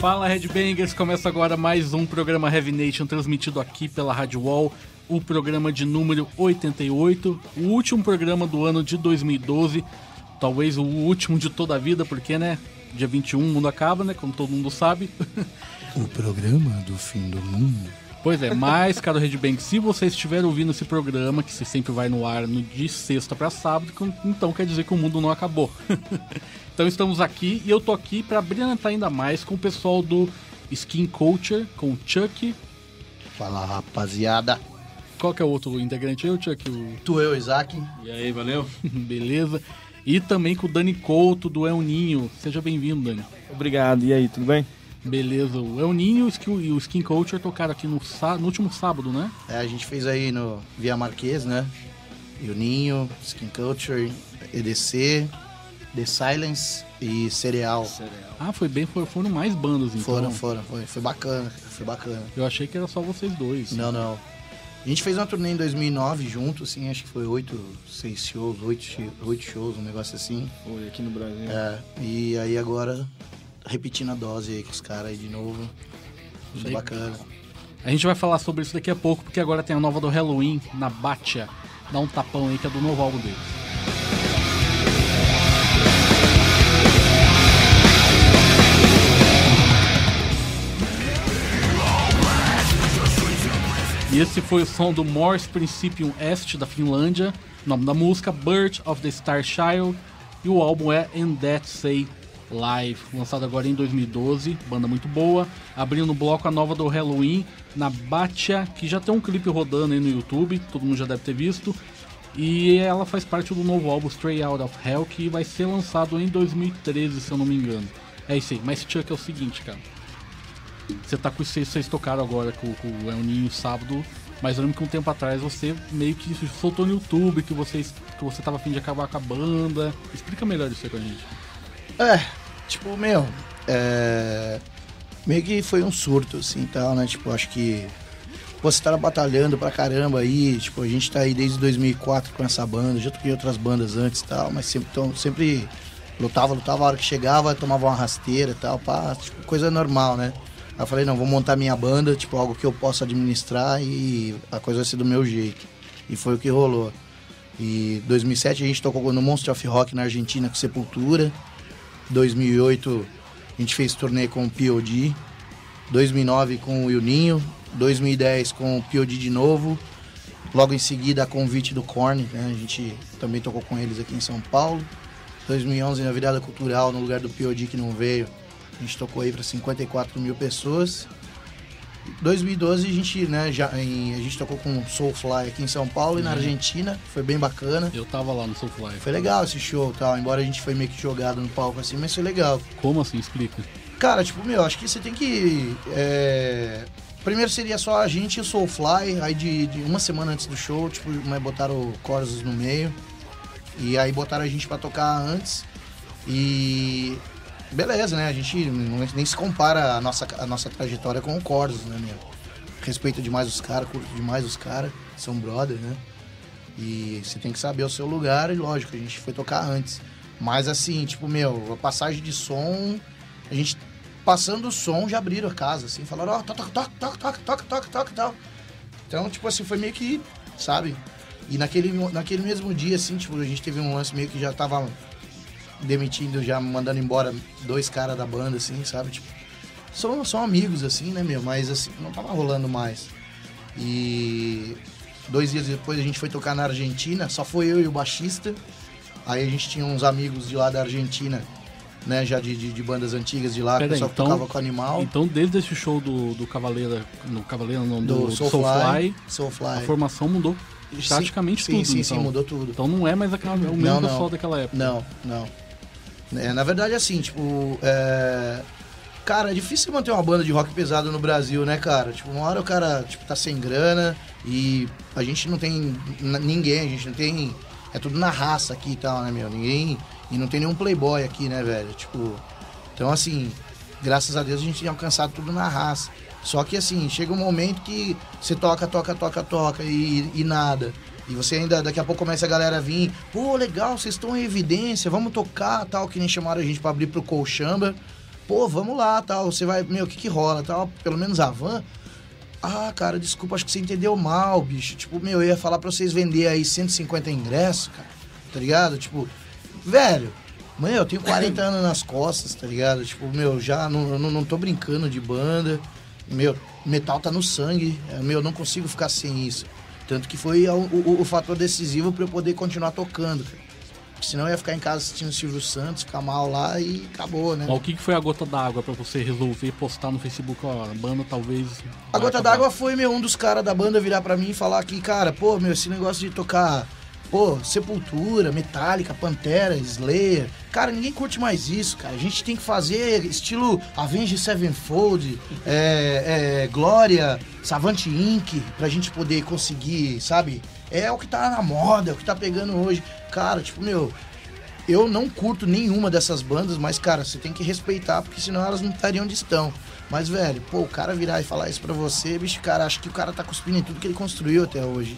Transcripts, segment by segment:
Fala Headbangers, começa agora mais um programa Heavy Nation transmitido aqui pela Rádio Wall, o programa de número 88, o último programa do ano de 2012, talvez o último de toda a vida, porque né, dia 21 o mundo acaba, né, como todo mundo sabe. O programa do fim do mundo. Pois é, mas, caro Redbang, se você estiver ouvindo esse programa, que sempre vai no ar no, de sexta para sábado, então quer dizer que o mundo não acabou. Então estamos aqui e eu tô aqui para brilhantar ainda mais com o pessoal do Skin Culture, com o Chuck. Fala rapaziada. Qual que é o outro integrante aí, Chuck? O... Tu, eu, Isaac. E aí, valeu? Beleza. E também com o Dani Couto do El Ninho. Seja bem-vindo, Dani. Obrigado. E aí, tudo bem? Beleza. O El Ninho e o Skin Culture tocaram aqui no, no último sábado, né? É, a gente fez aí no Via Marquês, né? El Ninho, Skin Culture, EDC, The Silence e Cereal. Ah, foi bem, foram mais bandas então. Foram, foram, foi, foi bacana, foi bacana. Eu achei que era só vocês dois. Não, não. A gente fez uma turnê em 2009 junto, assim, acho que foi oito, seis shows, oito, oito shows, um negócio assim. Foi aqui no Brasil. É, e aí agora, repetindo a dose aí com os caras aí de novo. Foi bacana. A gente vai falar sobre isso daqui a pouco, porque agora tem a nova do Halloween, na Batia. Dá um tapão aí, que é do novo álbum deles. E esse foi o som do Morse Principium Est da Finlândia, nome da música Birth of the Star Child, e o álbum é And That Say Live, lançado agora em 2012, banda muito boa. Abrindo no bloco a nova do Halloween, na Batia, que já tem um clipe rodando aí no YouTube, todo mundo já deve ter visto. E ela faz parte do novo álbum Stray Out of Hell, que vai ser lançado em 2013, se eu não me engano. É isso aí, mas Chuck é o seguinte, cara. Você tá com vocês, tocaram agora com, com o El Ninho sábado, mas eu lembro que um tempo atrás você meio que soltou no YouTube que, vocês, que você tava afim de acabar com a banda. Explica melhor isso aí com a gente. É, tipo, meu, é... meio que foi um surto, assim, tal, né? Tipo, acho que você tava batalhando pra caramba aí, tipo, a gente tá aí desde 2004 com essa banda, já toquei outras bandas antes e tal, mas sempre, então, sempre lutava, lutava, a hora que chegava, tomava uma rasteira e tal, pá, tipo, coisa normal, né? Aí eu falei, não, vou montar minha banda, tipo, algo que eu possa administrar e a coisa vai ser do meu jeito. E foi o que rolou. E 2007 a gente tocou no Monster of Rock na Argentina com Sepultura. 2008 a gente fez turnê com o POD. 2009 com o Ilninho. 2010 com o POD de novo. Logo em seguida a convite do Korn, né? A gente também tocou com eles aqui em São Paulo. 2011 na virada cultural no lugar do POD que não veio. A gente tocou aí para 54 mil pessoas. 2012 a gente, né, já, em, a gente tocou com Soulfly aqui em São Paulo uhum. e na Argentina, foi bem bacana. Eu tava lá no Soulfly. Foi legal esse show tal, embora a gente foi meio que jogado no palco assim, mas foi legal. Como assim? Explica. Cara, tipo, meu, acho que você tem que. É... Primeiro seria só a gente e o Soulfly, aí de, de, uma semana antes do show, tipo, né, botaram o Corsos no meio. E aí botaram a gente para tocar antes. E beleza, né? A gente nem se compara a nossa, a nossa trajetória com o Corsos, né, meu? Respeito demais os caras, curto demais os caras, são brother, né? E você tem que saber o seu lugar, e lógico, a gente foi tocar antes. Mas assim, tipo, meu, a passagem de som, a gente passando o som já abriram a casa, assim, falaram, ó, oh, toca, toca, toca, toca, toca, toca, toca, tal. Então, tipo assim, foi meio que, sabe? E naquele, naquele mesmo dia, assim, tipo, a gente teve um lance meio que já tava demitindo, já mandando embora dois caras da banda, assim, sabe? Tipo, são, são amigos, assim, né, meu? Mas, assim, não tava rolando mais. E dois dias depois a gente foi tocar na Argentina, só foi eu e o baixista. Aí a gente tinha uns amigos de lá da Argentina, né, já de, de, de bandas antigas de lá, Pera pessoal então, que tocava com animal. Então, desde esse show do, do Cavaleira, no Cavaleiro não, do, do Soulfly, Soulfly, a formação mudou praticamente sim, tudo. Sim, então. sim, mudou tudo. Então não é mais aquela, o mesmo não, pessoal não. daquela época. Não, não. É, na verdade, assim, tipo, é... Cara, é difícil manter uma banda de rock pesado no Brasil, né, cara? Tipo, uma hora o cara, tipo, tá sem grana e a gente não tem ninguém, a gente não tem... É tudo na raça aqui e tal, né, meu? Ninguém... E não tem nenhum playboy aqui, né, velho? Tipo... Então, assim, graças a Deus a gente tem alcançado tudo na raça. Só que, assim, chega um momento que você toca, toca, toca, toca e, e nada. E você ainda, daqui a pouco começa a galera a vir, pô, legal, vocês estão em evidência, vamos tocar, tal, que nem chamaram a gente pra abrir pro Colchamba. Pô, vamos lá, tal, você vai, meu, o que que rola, tal, pelo menos a van. Ah, cara, desculpa, acho que você entendeu mal, bicho. Tipo, meu, eu ia falar pra vocês vender aí 150 ingressos, cara, tá ligado? Tipo, velho, mãe, eu tenho 40 anos nas costas, tá ligado? Tipo, meu, já não, não, não tô brincando de banda. Meu, metal tá no sangue. é, Meu, eu não consigo ficar sem isso. Tanto que foi o, o- o fator decisivo pra eu poder continuar tocando, cara. Porque senão eu ia ficar em casa assistindo o Silvio Santos, ficar mal lá e acabou, né? Mas o que foi a gota d'água pra você resolver postar no Facebook, ó, a banda talvez. A gota d'água foi, meu, um dos caras da banda virar pra mim e falar que, cara, pô, meu, esse negócio de tocar, pô, Sepultura, Metallica, Pantera, Slayer, cara, ninguém curte mais isso, cara. A gente tem que fazer estilo Avenged Sevenfold, é, é, Glória, Savant Inc., pra gente poder conseguir, sabe? É o que tá na moda, é o que tá pegando hoje. Cara, tipo, meu, eu não curto nenhuma dessas bandas, mas, cara, você tem que respeitar, porque senão elas não estariam onde estão. Mas, velho, pô, o cara virar e falar isso pra você, bicho, cara, acho que o cara tá cuspindo em tudo que ele construiu até hoje.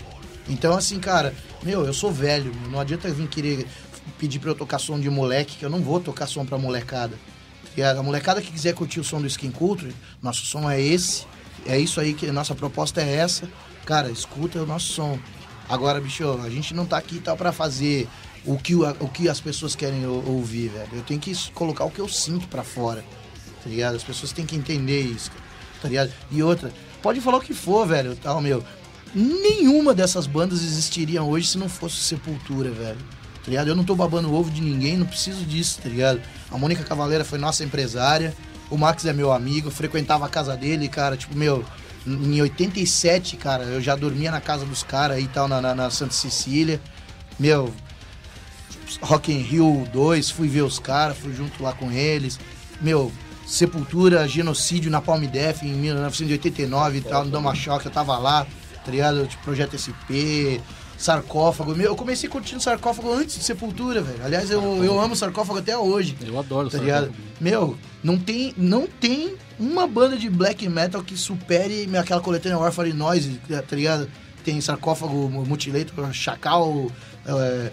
Então, assim, cara, meu, eu sou velho, não adianta vir querer pedir pra eu tocar som de moleque, que eu não vou tocar som pra molecada. E a molecada que quiser curtir o som do Skin Culture, nosso som é esse, é isso aí que nossa proposta é essa. Cara, escuta o nosso som. Agora, bicho, a gente não tá aqui tá para fazer o que, o, que as pessoas querem ou- ouvir, velho. Eu tenho que colocar o que eu sinto pra fora, tá ligado? As pessoas têm que entender isso, tá ligado? E outra, pode falar o que for, velho, tal, meu. Nenhuma dessas bandas existiriam hoje se não fosse Sepultura, velho. Tá ligado? Eu não tô babando ovo de ninguém, não preciso disso, tá ligado? A Mônica Cavaleira foi nossa empresária, o Max é meu amigo, frequentava a casa dele, cara, tipo, meu, em 87, cara, eu já dormia na casa dos caras e tal, na, na, na Santa Cecília. Meu, Rock in Rio 2, fui ver os caras, fui junto lá com eles. Meu, Sepultura, genocídio na Palme Def em 1989 e tal, no Dama Choque, eu tava lá, tá ligado? Tipo, Projeto SP, Sarcófago. Meu, eu comecei curtindo Sarcófago antes de Sepultura, velho. Aliás, eu, eu amo Sarcófago até hoje. Eu adoro Tá ligado? banda. Meu, não tem, não tem uma banda de black metal que supere aquela coletânea Warfare Noise, tá ligado? Tem sarcófago, mutilator, chacal, é,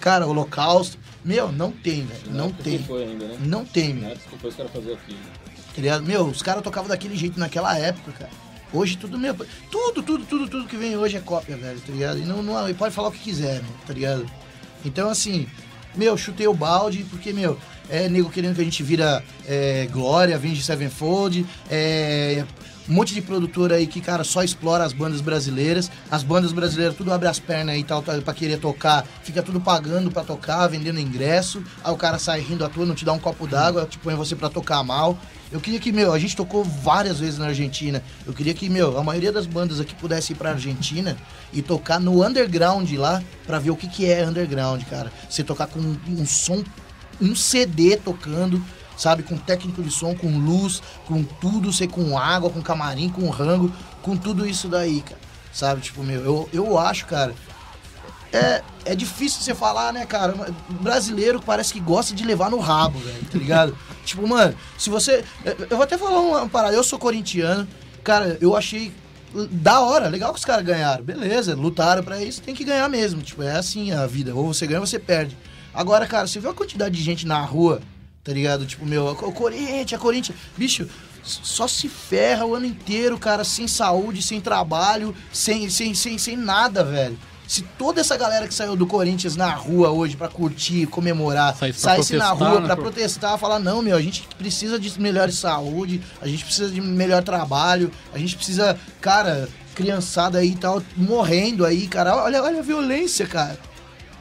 cara, holocausto. Meu, não tem, velho. Não tem. foi ainda, né? Não tem, meu. Foi os caras fazer aqui. Tá ligado? Meu, os caras tocavam daquele jeito naquela época, cara. Hoje tudo, meu, tudo, tudo, tudo, tudo que vem hoje é cópia, velho, tá ligado? E não, não e pode falar o que quiser, meu, tá ligado? Então, assim, meu, chutei o balde, porque, meu, é nego querendo que a gente vira é, Glória, Vinge Sevenfold, é. Um monte de produtora aí que, cara, só explora as bandas brasileiras. As bandas brasileiras tudo abre as pernas e tal, tá, pra querer tocar. Fica tudo pagando pra tocar, vendendo ingresso. Aí o cara sai rindo à toa, não te dá um copo d'água, te põe você pra tocar mal. Eu queria que, meu, a gente tocou várias vezes na Argentina. Eu queria que, meu, a maioria das bandas aqui pudesse ir pra Argentina e tocar no underground lá pra ver o que, que é underground, cara. Você tocar com um som, um CD tocando, sabe? Com técnico de som, com luz, com tudo, sei, com água, com camarim, com rango, com tudo isso daí, cara. Sabe? Tipo, meu, eu, eu acho, cara, é, é difícil você falar, né, cara? Brasileiro parece que gosta de levar no rabo, velho, tá ligado? tipo, mano, se você. Eu vou até falar uma parada, eu sou corintiano, cara, eu achei da hora, legal que os caras ganharam, beleza, lutaram pra isso, tem que ganhar mesmo. Tipo, é assim a vida, ou você ganha ou você perde. Agora, cara, você viu a quantidade de gente na rua, tá ligado? Tipo, meu, o Corinthians, a Corinthians, bicho. Só se ferra o ano inteiro, cara, sem saúde, sem trabalho, sem, sem, sem, sem nada, velho. Se toda essa galera que saiu do Corinthians na rua hoje pra curtir, comemorar, Saísse pra saísse na rua né, pra pô? protestar, falar, não, meu, a gente precisa de melhor saúde, a gente precisa de melhor trabalho, a gente precisa, cara, criançada aí e tal, morrendo aí, cara. Olha, olha a violência, cara.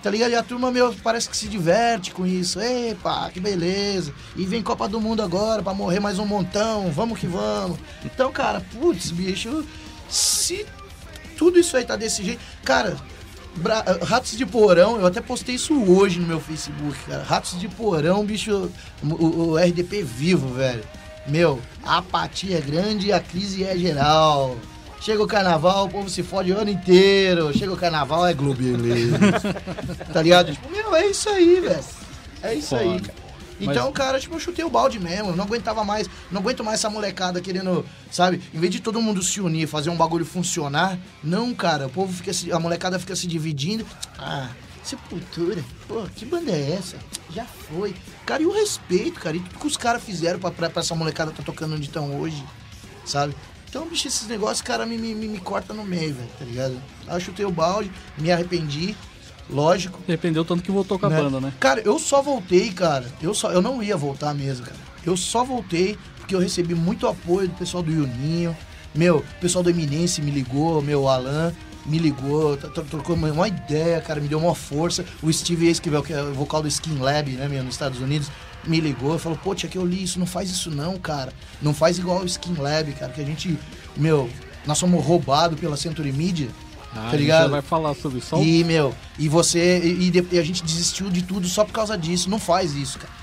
Tá ligado? E a turma, meu, parece que se diverte com isso. Epa, que beleza. E vem Copa do Mundo agora pra morrer mais um montão. Vamos que vamos. Então, cara, putz, bicho, se tudo isso aí tá desse jeito. Cara, Bra- Ratos de Porão, eu até postei isso hoje no meu Facebook, cara. Ratos de Porão, bicho, o, o RDP vivo, velho. Meu, a apatia é grande e a crise é geral. Chega o carnaval, o povo se fode o ano inteiro. Chega o carnaval, é globeleza. tá ligado? Tipo, meu, é isso aí, velho. É isso aí, Foda. cara. Então, cara, tipo, eu chutei o balde mesmo. Eu não aguentava mais. Não aguento mais essa molecada querendo, sabe? Em vez de todo mundo se unir, fazer um bagulho funcionar. Não, cara. O povo fica se. A molecada fica se dividindo. Ah, sepultura. Pô, que banda é essa? Já foi. Cara, e o respeito, cara. E tudo que os caras fizeram pra, pra, pra essa molecada tá tocando onde estão hoje, sabe? Então, bicho, esses negócios, cara, me, me, me, corta no meio, velho, tá ligado? Aí eu chutei o balde, me arrependi. Lógico. Arrependeu tanto que voltou com a né? banda, né? Cara, eu só voltei, cara. Eu só, eu não ia voltar mesmo, cara. Eu só voltei porque eu recebi muito apoio do pessoal do Juninho. Meu, o pessoal do Eminence me ligou, meu Alan me ligou, trocou uma, uma ideia, cara, me deu uma força. O Steve Esquivel, que é o vocal do Skin Lab, né, meu, nos Estados Unidos, me ligou e falou, pô, tia, que eu li isso, não faz isso não, cara. Não faz igual o Skin Lab, cara, que a gente, meu, nós somos roubados pela Century Media. Ah, Tá ligado? vai falar sobre isso. E, meu, e você. E, e a gente desistiu de tudo só por causa disso. Não faz isso, cara.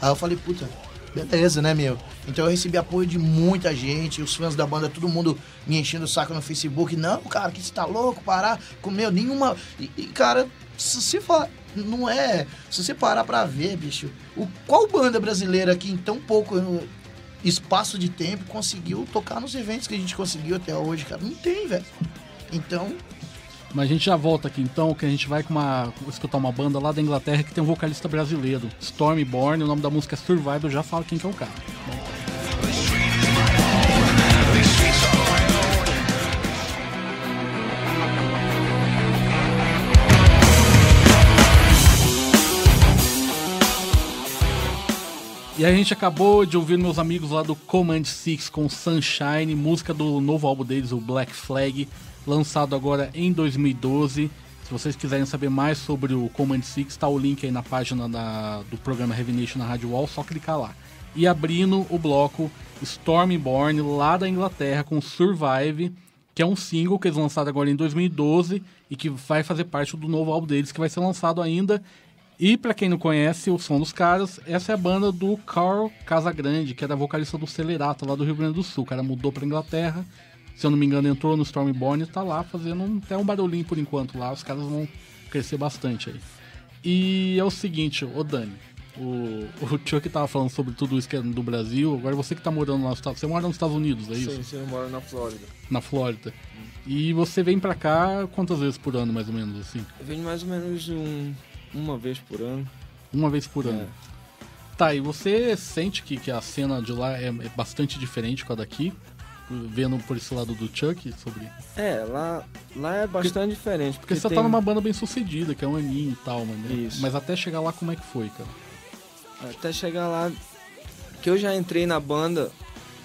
Aí eu falei, puta, beleza, né, meu? Então eu recebi apoio de muita gente, os fãs da banda, todo mundo me enchendo o saco no Facebook. Não, cara, que você tá louco, parar com meu, nenhuma. E, e, cara, se você falar. Não é. Se você parar pra ver, bicho, o, qual banda brasileira aqui em tão pouco eh, espaço de tempo conseguiu tocar nos eventos que a gente conseguiu até hoje, cara? Não tem, velho. Então, Mas a gente já volta aqui então, que a gente vai com uma, escutar uma banda lá da Inglaterra que tem um vocalista brasileiro, Stormborn, o nome da música é Survival, já falo quem que é o cara. E a gente acabou de ouvir meus amigos lá do Command Six com Sunshine, música do novo álbum deles, o Black Flag, lançado agora em 2012. Se vocês quiserem saber mais sobre o Command Six, tá o link aí na página da- do programa Heavy Nation na Rádio Wall, só clicar lá. E abrindo o bloco Stormborn, lá da Inglaterra, com Survive, que é um single que eles lançaram agora em 2012 e que vai fazer parte do novo álbum deles, que vai ser lançado ainda e pra quem não conhece o som dos caras, essa é a banda do Carl Casagrande, que era vocalista do Celerato lá do Rio Grande do Sul. O cara mudou pra Inglaterra, se eu não me engano, entrou no Stormborn e tá lá fazendo um- até um barulhinho por enquanto lá. Os caras vão crescer bastante aí. E é o seguinte, ô Dani, o, o Chuck tava falando sobre tudo isso que é do Brasil, agora você que tá morando lá nos Estados Você mora nos Estados Unidos, é isso? Sim, sim, eu moro na Flórida. Na Flórida. E você vem pra cá quantas vezes por ano, mais ou menos, assim? Eu venho mais ou menos um, uma vez por ano. Uma vez por ano. É. Tá, e você sente que, que a cena de lá é, é bastante diferente com a daqui? Vendo por esse lado do Chuck sobre. É, lá, lá é bastante diferente. Porque você tem- tá numa banda bem sucedida, que é um aninho e tal, mano. Isso. Mas até chegar lá, como é que foi, cara? Até chegar lá, que eu já entrei na banda,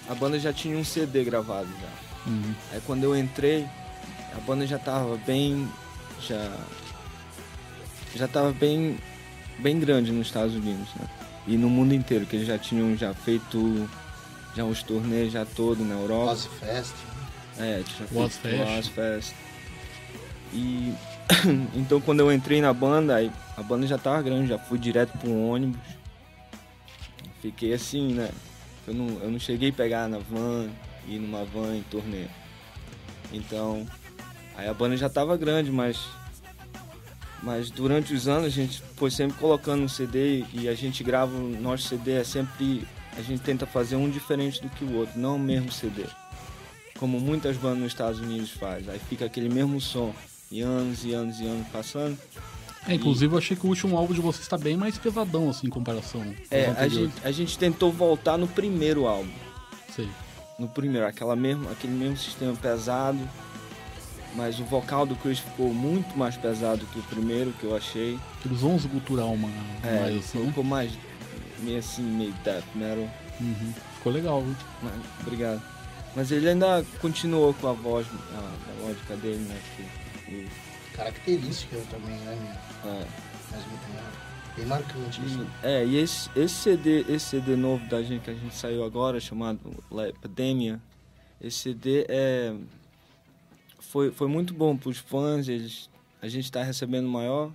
a banda já tinha um CD gravado já. Uhum. Aí quando eu entrei, a banda já tava bem. Já. Já tava bem. bem grande nos Estados Unidos, né? E no mundo inteiro, que eles já tinham já feito. Já os turnês já todo na Europa. Ozfest. É, tinha feito Ozfest. E então quando eu entrei na banda, aí a banda já tava grande, já fui direto para um ônibus. Fiquei assim, né? Eu não, eu não cheguei a pegar na van, ir numa van em turnê. Então, aí a banda já tava grande, mas mas durante os anos a gente foi sempre colocando um CD e a gente grava o nosso CD é sempre a gente tenta fazer um diferente do que o outro, não o mesmo CD como muitas bandas nos Estados Unidos fazem. Aí fica aquele mesmo som, e anos e anos e anos passando. É, inclusive eu achei que o último álbum de vocês tá bem mais pesadão, assim, em comparação. É, a gente, a gente tentou voltar no primeiro álbum. Sei. No primeiro, aquela mesmo, aquele mesmo sistema pesado. Mas o vocal do Chris ficou muito mais pesado que o primeiro, que eu achei. Eles vão cultural uma, É, mais ele assim, né? ficou mais meio assim, meio death metal. Uhum. Ficou legal, viu? Mas, obrigado. Mas ele ainda continuou com a voz, a, a lógica dele, né? Que, e, Característica também, né, meu? é. Mas muito bem- bem marcante isso. E, é, e esse, esse CD, esse CD novo da gente que a gente saiu agora, chamado La Epidemia, esse CD é foi, foi muito bom para os fãs, eles a gente tá recebendo maior,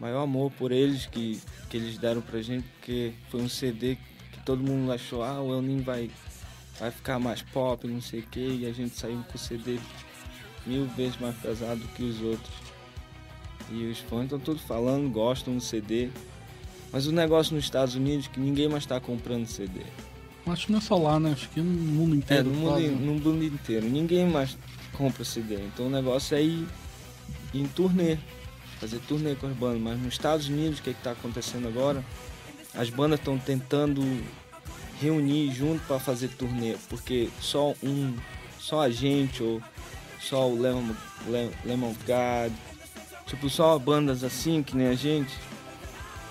maior amor por eles que, que eles deram pra gente, porque foi um CD que todo mundo achou, ah, o El Ninho vai, vai ficar mais pop, não sei o que, e a gente saiu com o CD mil vezes mais pesado que os outros. E os fãs estão todos falando, gostam do CD. Mas o negócio nos Estados Unidos é que ninguém mais está comprando CD. Acho que não é só lá, né? Acho que no mundo É, inteiro. no mundo, quase. no mundo inteiro. Ninguém mais compra CD. Então o negócio é ir, ir em turnê. Fazer turnê com as bandas. Mas nos Estados Unidos, o que está acontecendo agora? As bandas estão tentando reunir junto para fazer turnê. Porque só um, só a gente ou só o Lemon, Le- Lemon God, tipo só bandas assim que nem a gente,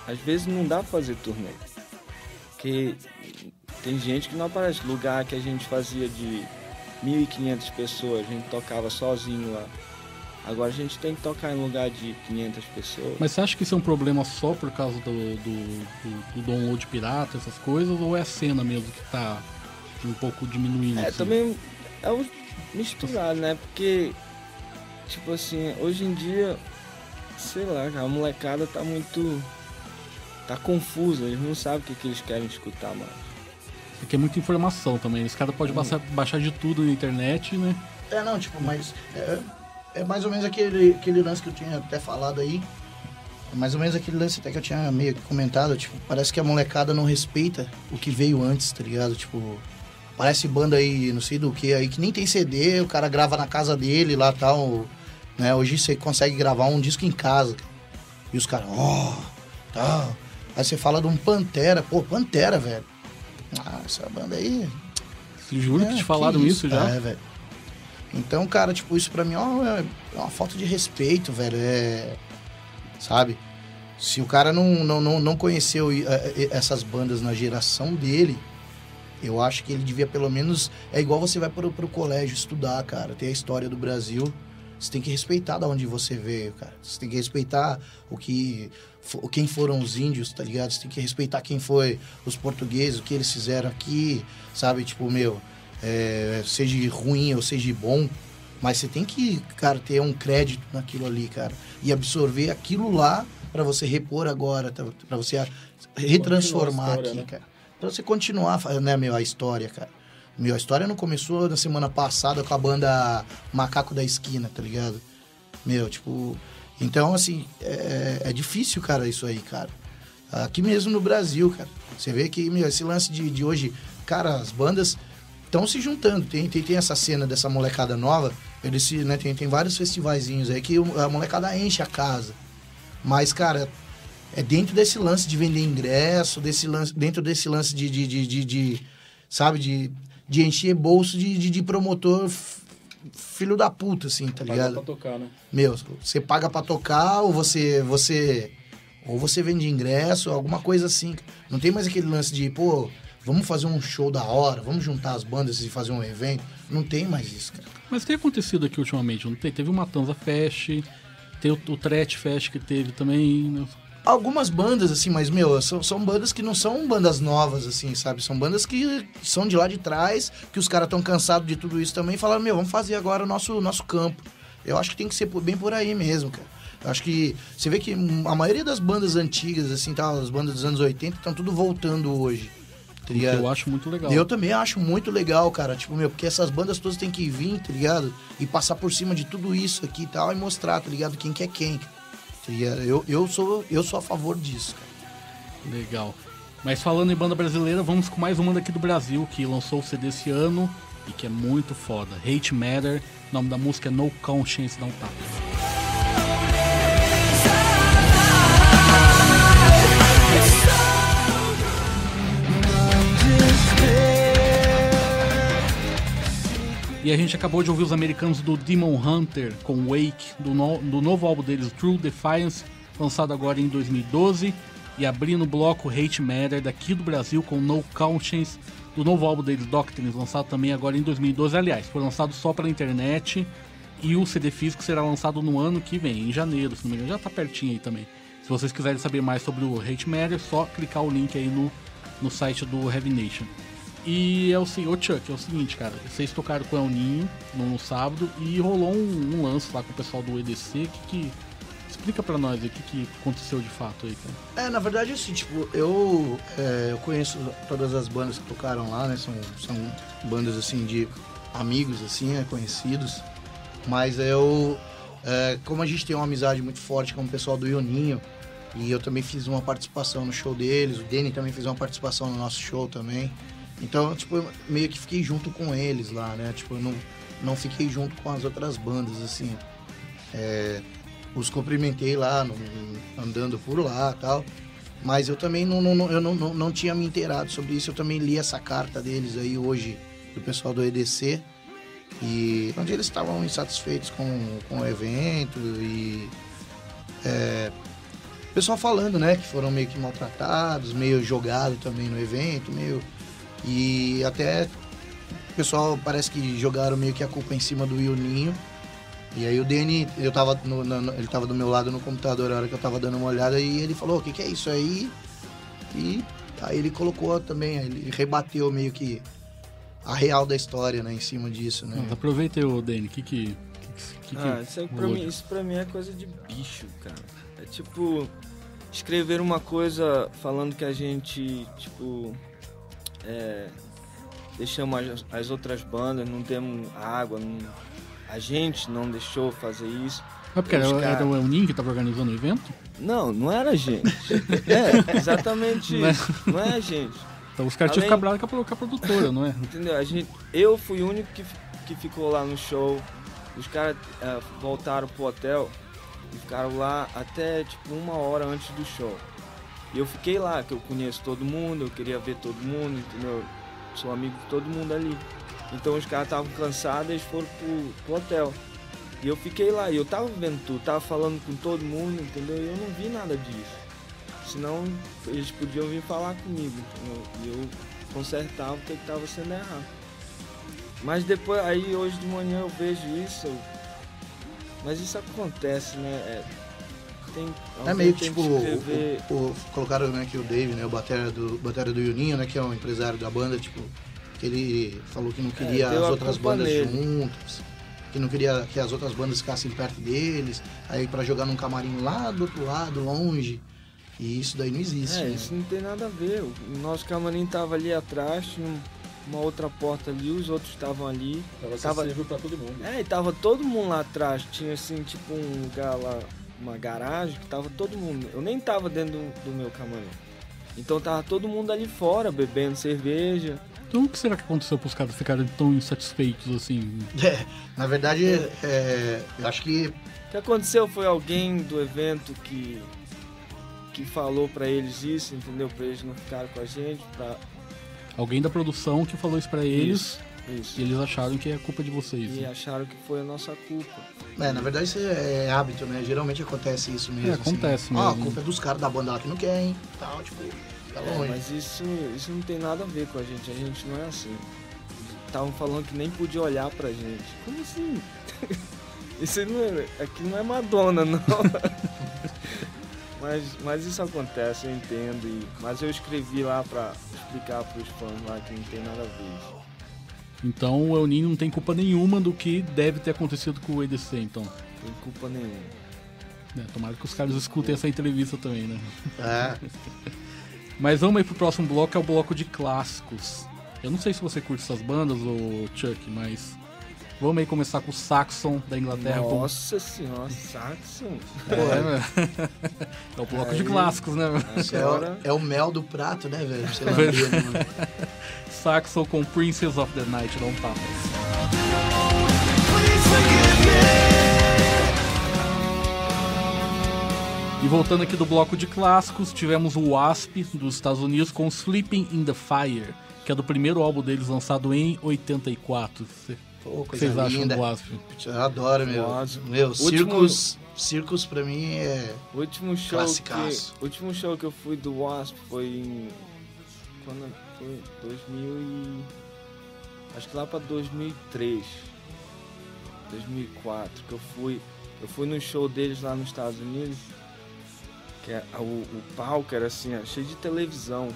às vezes não dá pra fazer turnê. Porque tem gente que não aparece. Lugar que a gente fazia de 1.500 pessoas, a gente tocava sozinho lá. Agora a gente tem que tocar em lugar de 500 pessoas. Mas você acha que isso é um problema só por causa do, do, do- do download pirata, essas coisas, ou é a cena mesmo que tá um pouco diminuindo? É, assim? também é um misturado, né? Porque, tipo assim, hoje em dia, sei lá, a molecada tá muito. tá confusa, eles não sabem o que, que eles querem escutar mais. Porque é muita informação também. Esse cara pode baixar, baixar de tudo na internet, né? É, não, tipo, mas é, é mais ou menos aquele, aquele lance que eu tinha até falado aí. É mais ou menos aquele lance até que eu tinha meio que comentado. Tipo, parece que a molecada não respeita o que veio antes, tá ligado? Tipo, parece banda aí, não sei do que, aí que nem tem CD, o cara grava na casa dele lá tal. Né? Hoje você consegue gravar um disco em casa. E os caras, ó, tal. Aí você fala de um Pantera, pô, Pantera, velho. Ah, essa banda aí, juro que é, te falaram isso, já. É, velho. Então, cara, tipo, isso pra mim ó, é é uma falta de respeito, velho. É. Sabe? Se o cara não, não, não, não conheceu eh, eh, essas bandas na geração dele, eu acho que ele devia pelo menos. É igual você vai pro, pro colégio estudar, cara. Tem a história do Brasil. Você tem que respeitar da onde você veio, cara. Você tem que respeitar o que. Quem foram os índios, tá ligado? Você tem que respeitar quem foi os portugueses, o que eles fizeram aqui, sabe? Tipo, meu, é, seja ruim ou seja bom, mas você tem que, cara, ter um crédito naquilo ali, cara. E absorver aquilo lá pra você repor agora, pra você retransformar história, aqui, né? cara. Pra você continuar, né, meu, a história, cara. Meu, a história não começou na semana passada com a banda Macaco da Esquina, tá ligado? Meu, tipo. Então, assim, é, é difícil, cara, isso aí, cara. Aqui mesmo no Brasil, cara. Você vê que, meu, esse lance de, de hoje, cara, as bandas estão se juntando. Tem, tem, tem essa cena dessa molecada nova. Eles né, tem, tem vários festivaizinhos aí que a molecada enche a casa. Mas, cara, é dentro desse lance de vender ingresso, desse lance, dentro desse lance de, de, de, de- de, sabe, de, de encher bolso de, de, de promotor filho da puta, assim, tá ligado? tocar, né? Meu, você paga pra tocar ou você você ou você vende ingresso, alguma coisa assim. Não tem mais aquele lance de, pô, vamos fazer um show da hora, vamos juntar as bandas e fazer um evento. Não tem mais isso, cara. Mas tem acontecido aqui ultimamente, não tem? Teve o Matanza Fest, tem o, o Tret Fest que teve também. né? Algumas bandas, assim, mas, meu, são, são bandas que não são bandas novas, assim, sabe? São bandas que são de lá de trás, que os caras estão cansados de tudo isso também e falaram, meu, vamos fazer agora o nosso, nosso campo. Eu acho que tem que ser bem por aí mesmo, cara. Eu acho que você vê que a maioria das bandas antigas, assim, tá, as bandas dos anos 80, estão tudo voltando hoje. Tá? Eu acho muito legal. Eu também acho muito legal, cara. Tipo, meu, porque essas bandas todas têm que vir, tá ligado? E passar por cima de tudo isso aqui e tal e mostrar, tá ligado? Quem que é quem. Tá ligado? Eu, eu, sou, eu sou a favor disso, cara. Legal. Mas falando em banda brasileira, vamos com mais uma daqui do Brasil que lançou o CD esse ano e que é muito foda. Hate Matter. O nome da música é No Conscience Não Tá. E a gente acabou de ouvir os americanos do Demon Hunter com Wake, do, no- do novo álbum deles, True Defiance, lançado agora em 2012. E abrindo o bloco Hate Matter daqui do Brasil com No Conscience, do novo álbum deles, Doctrines, lançado também agora em 2012. Aliás, foi lançado só pela internet. E o CD físico será lançado no ano que vem, em janeiro, se não me engano. Já tá pertinho aí também. Se vocês quiserem saber mais sobre o Hate Matter, é só clicar o link aí no, no site do Heavy Nation. E é o seguinte, Chuck, é o seguinte, cara, vocês tocaram com o El Ninho no sábado e rolou um, um lance lá com o pessoal do EDC, que, que explica pra nós o que, que aconteceu de fato aí, cara. É, na verdade, assim, tipo, eu, é, eu conheço todas as bandas que tocaram lá, né? São, são bandas, assim, de amigos, assim, né? conhecidos. Mas eu, é, como a gente tem uma amizade muito forte com o pessoal do Ioninho, e eu também fiz uma participação no show deles, o Danny também fez uma participação no nosso show também. Então, tipo, eu meio que fiquei junto com eles lá, né? Tipo, eu não, não fiquei junto com as outras bandas, assim. É, os cumprimentei lá, no- andando por lá tal. Mas eu também não, não, eu não, não, não tinha me inteirado sobre isso. Eu também li essa carta deles aí hoje, do pessoal do EDC. E onde eles estavam insatisfeitos com, com o evento e. É, pessoal falando, né, que foram meio que maltratados, meio jogados também no evento, meio. E até o pessoal parece que jogaram meio que a culpa em cima do Ioninho. E aí o Danny, eu tava no- na- ele tava do meu lado no computador a hora que eu tava dando uma olhada e ele falou, o que, que é isso aí? E aí ele colocou também, ele rebateu meio que a real da história, né, em cima disso, né? Mas aproveita aí, ô Danny, o que que... que, que Ah, isso, aí pra rolou mim, de- isso pra mim é coisa de bicho, cara. É tipo, escrever uma coisa falando que a gente, tipo, é, deixamos as, as outras bandas, não demos água, não- a gente não deixou fazer isso. É porque era, era o El Ninho que tava organizando o evento? Não, não era a gente. é, exatamente Não é- isso. Não é a gente. Então os caras tinham que Além- ficar bravos com a produtora, não é? Entendeu? A gente, eu fui o único que, que ficou lá no show. Os caras eh, voltaram pro hotel e ficaram lá até tipo uma hora antes do show. E eu fiquei lá, que eu conheço todo mundo, eu queria ver todo mundo, entendeu? Sou amigo de todo mundo ali. Então os caras estavam cansados, eles foram pro, pro hotel. E eu fiquei lá, e eu tava vendo tudo, tava falando com todo mundo, entendeu? E eu não vi nada disso. Senão eles podiam vir falar comigo, entendeu? E eu consertava o que estava sendo errado. Mas depois, aí hoje de manhã eu vejo isso. eu- Mas isso acontece, né? É, tem, É meio que tipo, escrever- o, o- colocaram né, que o Dave, né, o batera do, batera do Juninho, né, que é um empresário da banda, tipo, que ele falou que não queria É, as outras bandas nele. juntas, que não queria que as outras bandas ficassem perto deles, aí pra jogar num camarim lá do outro lado, longe, e isso daí não existe. É, né? isso não tem nada a ver. O nosso camarim tava ali atrás, tinha um- uma outra porta ali, os outros estavam ali. Tava Tava- acessível pra todo mundo. É, e tava todo mundo lá atrás. Tinha assim, tipo um lugar lá, uma garagem, que tava todo mundo. Eu nem tava dentro do, do meu camarim. Então tava todo mundo ali fora, bebendo cerveja. Então o que será que aconteceu pros caras ficarem tão insatisfeitos assim? É, na verdade, é, eu acho que O que aconteceu foi alguém do evento que que falou pra eles isso, entendeu? Pra eles não ficarem com a gente, pra Alguém da produção que falou isso pra eles isso. E eles acharam que é culpa de vocês. E né? acharam que foi a nossa culpa. É, na verdade isso é hábito, né? Geralmente acontece isso mesmo. É, acontece assim. Ah, a mesmo. culpa é dos caras da banda lá que não querem, tal, tipo, tá É, longe. mas isso, isso não tem nada a ver com a gente, a gente não é assim. Estavam falando que nem podia olhar pra gente. Como assim? Isso não é, aqui não é Madonna, não. mas, mas isso acontece, eu entendo. E, mas eu escrevi lá pra explicar pros fãs lá que não tem nada a ver. Então o El Ninho não tem culpa nenhuma do que deve ter acontecido com o EDC, então. Não tem culpa nenhuma. É, tomara que os caras escutem essa entrevista também, né? É, Mas vamos aí pro próximo bloco, é o bloco de clássicos. Eu não sei se você curte essas bandas, ou Chuck, mas vamos aí começar com o Saxon da Inglaterra. com- Nossa senhora, Saxon. É, é o bloco de clássicos, né? é, é o mel do prato, né, velho? Você lamber, né, mano? Saxon com Princess of the Night, não tapas. E voltando aqui do bloco de clássicos, tivemos o Wasp dos Estados Unidos com Sleeping in the Fire, que é do primeiro álbum deles lançado em 84. Cê- Pô, O que coisa vocês acham linda. do Wasp? Eu adoro, meu. Meu, Último- circos, circos pra mim é... O último show que, o último show que eu fui do Wasp foi em quando foi 2000 e acho que lá para 2003, 2004 que eu fui, eu fui no show deles lá nos Estados Unidos, que é, o, o palco era assim, ó, cheio de televisão.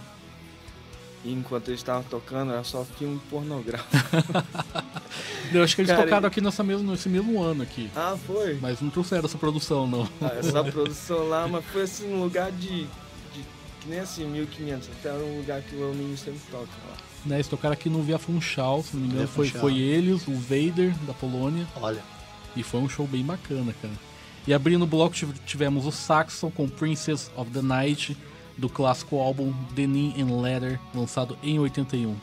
E enquanto eles estavam tocando, era só filme pornográfico. Eu acho que eles Cara, tocaram aqui nessa mesmo, nesse mesmo ano aqui. ah, foi? Mas não trouxeram essa produção, não. Ah, essa produção lá, mas foi assim, num lugar de, de que nem assim, 1500, até era um lugar que o Elminho sempre toca lá. Né, eles tocaram aqui no Via Funchal, se não me engano, Via foi, Funchal. foi eles, o Vader da Polônia, Olha, e foi um show bem bacana, cara. E abrindo o bloco tive- tivemos o Saxon com Princess of the Night, do clássico álbum Denim and Leather, lançado em 81.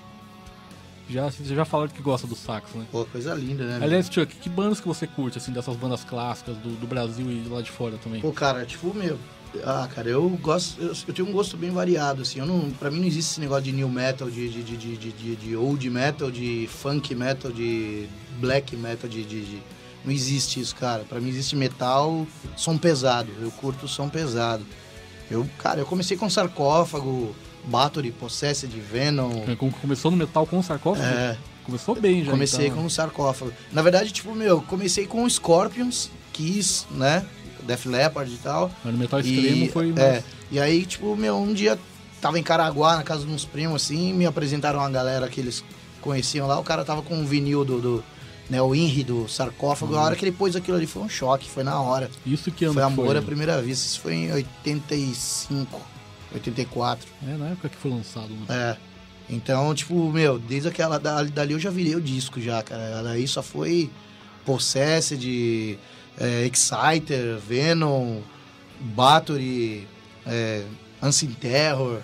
Já, vocês já falaram que gosta do Saxon, né? pô, coisa linda, né? Aliás, Chuck, que bandas que você curte, assim, dessas bandas clássicas do, do Brasil e lá de fora também? Pô, cara, tipo, meu. Ah, cara, eu gosto. Eu, eu tenho um gosto bem variado, assim. Eu não, pra mim não existe esse negócio de new metal, de, de, de, de, de, de- de old metal, de funk metal, de black metal, de. de- de- Não existe isso, cara. Pra mim existe metal, som pesado. Eu curto som pesado. Eu, cara, eu comecei com sarcófago, Bathory, Possessed, Venom. É, Começou no metal com sarcófago? É, Começou bem já. comecei então. com um sarcófago. Na verdade, tipo, meu, comecei com Scorpions, Kiss, né? Def Leppard e tal. Mas no metal extremo E, foi. é, e aí, tipo, meu, um dia tava em Caraguá, na casa de uns primos, assim, me apresentaram uma galera que eles conheciam lá, o cara tava com um vinil do, do né, o Inri do sarcófago, a hora que ele pôs aquilo ali foi um choque, foi na hora. Isso que ano Foi amor foi? à primeira vista, isso foi em 85, 84, É, na época que foi lançado. Né? é. Então, tipo, meu, desde aquela, da- dali eu já virei o disco já, cara, daí só foi Possessed, é, Exciter, Venom, Bathory, é, Unseen Terror,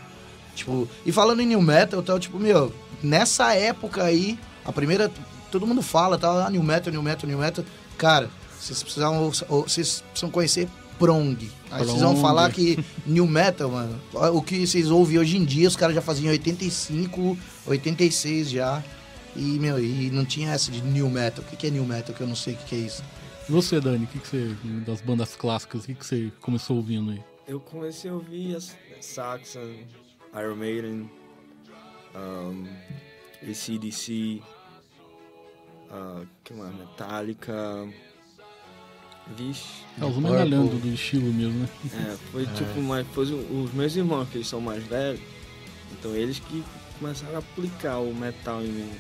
tipo... E falando em New Metal, tal, tipo, meu, nessa época aí, a primeira... Todo mundo fala, tá, ah, New Metal, New Metal, New Metal. Cara, vocês precisam, vocês precisam conhecer Prong. Aí vocês vão Prong. falar que New Metal, mano, o que vocês ouvem hoje em dia, os caras já faziam em 85, 86 já. E, meu, e não tinha essa de New Metal. O que que é New Metal? Que eu não sei o que que é isso. E você, Dani, o que, que você. Das bandas clássicas, o que, que você começou ouvindo aí? Eu comecei a ouvir as Saxon, Iron Maiden, um, ACDC, uh, que mais? Metallica. Vixe. É, os medalhando do estilo mesmo, né? É, foi tipo, mas foi os meus irmãos, que eles são mais velhos, então eles que começaram a aplicar o metal em mim.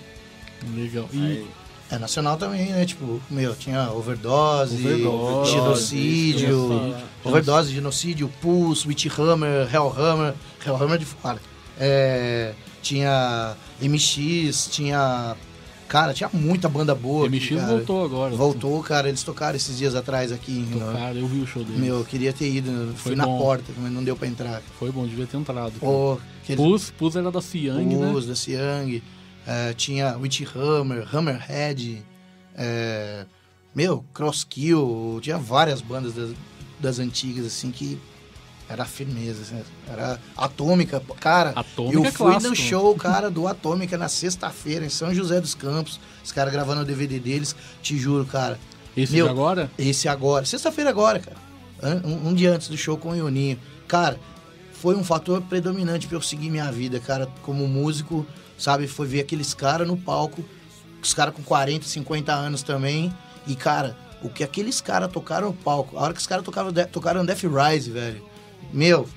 Legal. E Aí, É nacional também, né? Tipo, meu, tinha overdose, Overdose, genocídio, genocídio. overdose, genocídio, Pulse, Witchhammer, Hellhammer, Hellhammer de fora. É, tinha MX, tinha. Cara, tinha muita banda boa. aqui, MX cara. voltou agora. Voltou, cara. Eles tocaram esses dias atrás aqui. Tocaram, eu vi o show dele. Meu, eu queria ter ido. Fui Foi na bom. porta, mas não deu pra entrar. Foi bom, devia ter entrado. Pô, aqueles Pus, Pus era da Siang, né? Pus, da Siang. é, tinha Witchhammer, Hammerhead. é, meu, Crosskill. Tinha várias bandas das, das antigas, assim, que era firmeza. assim, era Atômica. Cara, Atômica eu é fui clássico. no show, cara, do Atômica na sexta-feira, em São José dos Campos. Os caras gravando o DVD deles. Te juro, cara. Esse Meu, agora? Esse agora. Sexta-feira agora, cara. Um, um dia antes do show com o Ioninho. Cara, foi um fator predominante pra eu seguir minha vida, cara, como músico, sabe? Foi ver aqueles caras no palco, os caras com 40, 50 anos também. E, cara, o que aqueles caras tocaram no palco, a hora que os caras tocaram, tocaram Death Rise, velho. Meu,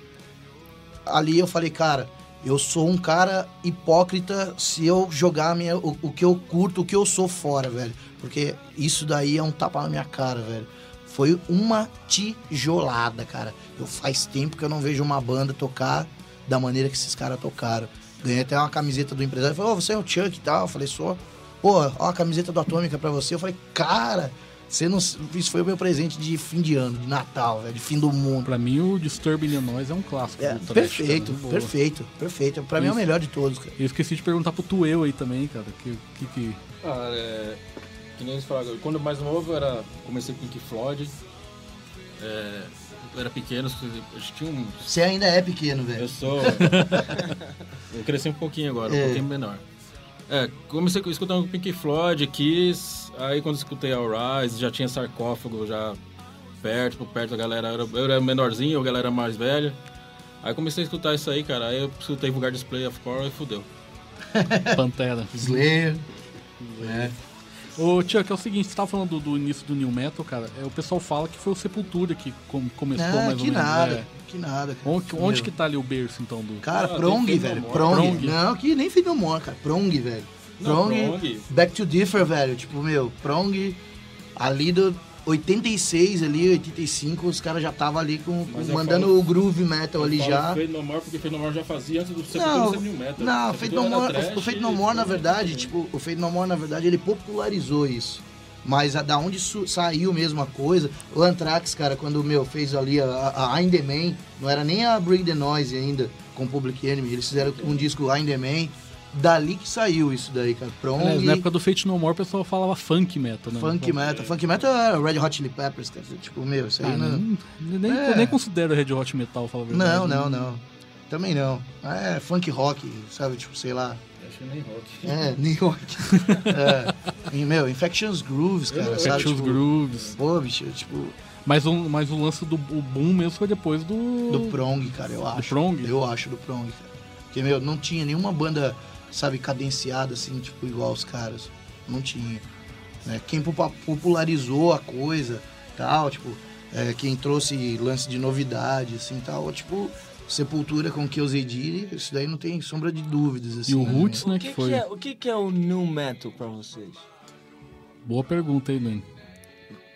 ali eu falei, cara, eu sou um cara hipócrita se eu jogar minha, o, o que eu curto, o que eu sou fora, velho. Porque isso daí é um tapa na minha cara, velho. Foi uma tijolada, cara. Eu faz tempo que eu não vejo uma banda tocar da maneira que esses caras tocaram. Ganhei até uma camiseta do empresário. Falei, ô, você é o Chuck e tal. Eu falei, sou. Pô, ó a camiseta do Atômica pra você. Eu falei, cara, você não. Isso foi o meu presente de fim de ano, de Natal, velho, de fim do mundo. Pra mim, o Disturb Illinois é um clássico. É, thrash, perfeito, perfeito, perfeito. Pra mim é o Isso. melhor de todos, cara. Eu esqueci de perguntar pro Tueu aí também, cara. Que, que, que... Ah, é, que nem eles falaram, quando eu mais novo era, comecei com Pink Floyd, é, eu era pequeno, eu tinha um, Você ainda é pequeno, velho. eu sou, eu cresci um pouquinho agora, É. um pouquinho menor. É, comecei escutando Pink Floyd, Kiss, aí quando escutei All Rise, já tinha sarcófago já perto, por perto da galera, eu era, eu era menorzinho, a galera era mais velha. Aí comecei a escutar isso aí, cara, aí eu escutei Vulgar Display of Core e fudeu. Pantera. Slayer. né? Ô, Chuck, é o seguinte, você tava falando do, do início do New Metal, cara. É, o pessoal fala que foi o Sepultura que com- começou Ah, mais que ou menos. nada, é. que nada. cara. Onde, onde que tá ali o berço, então, do... Cara, Ah, Prong, velho. Prong. Prong. Não, que nem More, cara. Prong, velho. Não, Prong, Prong. Back to Differ, velho. Tipo, meu, Prong, ali do 86, ali, 85, os caras já tava ali com, com- mandando falo- o groove metal ali já. Fade No More porque Fade No More já fazia antes do Não, New Metal. não, o Sepultura Fade No More, trash o e No More, na verdade, tipo, o Fade No More, na verdade, ele popularizou isso. Mas a, da onde saiu mesmo a coisa, o Anthrax, cara, quando, meu, fez ali a, a, a In The Man, não era nem a Bring The Noise ainda, com o Public Enemy, eles fizeram um disco In The Man, dali que saiu isso daí, cara. Prong, Aliás, na época do Fate No More, o pessoal falava funk metal, né? Funk Metal. Funk Metal é Red Hot Chili Peppers, cara. Tipo, meu, isso aí Ah, não... nem, nem, É. eu nem considero Red Hot Metal, falar a verdade. Não, não, não. Também não. É funk rock, sabe? Tipo, sei lá. Acho que nem rock. É, New York. é. E, meu, Infections Grooves, cara, sabe? Infectious Tipo, Grooves. Pô, bicho, tipo, Mas, um, mas o lance do o boom mesmo foi depois do... do Prong, cara, eu acho. Prong? Eu acho do Prong, cara. Porque, meu, não tinha nenhuma banda, sabe, cadenciada, assim, tipo, igual os caras. Não tinha. Né? Quem popularizou a coisa, tal, tipo, é, quem trouxe lance de novidade, assim, tal, tipo, Sepultura com que eu Diri, isso daí não tem sombra de dúvidas, assim. E o né? Roots, O né, que, que foi... que é, o que, que é o new metal pra vocês? Boa pergunta aí, Dan.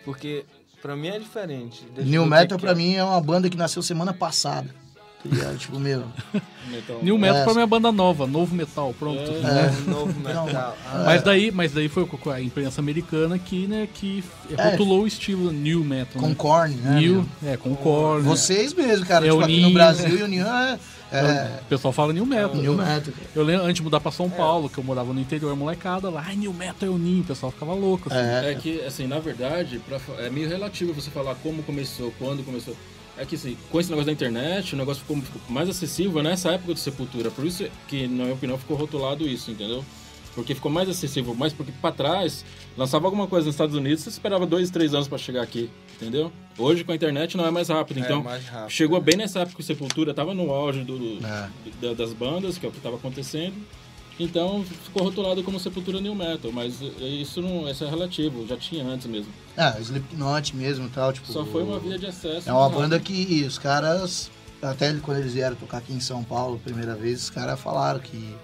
Porque pra mim é diferente. Deixa New o Metal pra é. mim é uma banda que nasceu semana passada. Ligado? tipo, meu. Metal. New Metal É. pra é banda nova, novo metal, pronto. É. né? É, novo metal. Ah, Mas daí, mas daí foi a imprensa americana que, né, que É. rotulou o estilo New Metal. Com né? Korn, né? New, meu? é, com Korn. Vocês mesmo, cara. É tipo, aqui Ninho, no Brasil né? e o Ninho é. é O pessoal fala New Metal. New Metal. Eu lembro antes de mudar pra São Paulo, que eu morava no interior, molecada lá, ai, New Metal é o Ninho, o pessoal ficava louco. Assim. É, É que, assim, na verdade, pra é meio relativo você falar como começou, quando começou. É que, assim, com esse negócio da internet, o negócio ficou ficou mais acessível nessa época de Sepultura. Por isso que, na minha opinião, ficou rotulado isso, entendeu? Porque ficou mais acessível. Mas porque pra trás, lançava alguma coisa nos Estados Unidos, você esperava dois, três anos pra chegar aqui, entendeu? Hoje, com a internet, não é mais rápido. É, Então, mais rápido, chegou né? bem nessa época que o Sepultura tava no auge do, do- É. da- das bandas, que é o que tava acontecendo. Então, ficou rotulado como Sepultura New Metal. Mas isso não isso é relativo, já tinha antes mesmo. Ah, Slipknot mesmo e tal, tipo. Só foi uma via de acesso. É uma banda que os caras, até quando eles vieram tocar aqui em São Paulo, primeira vez, os caras falaram que,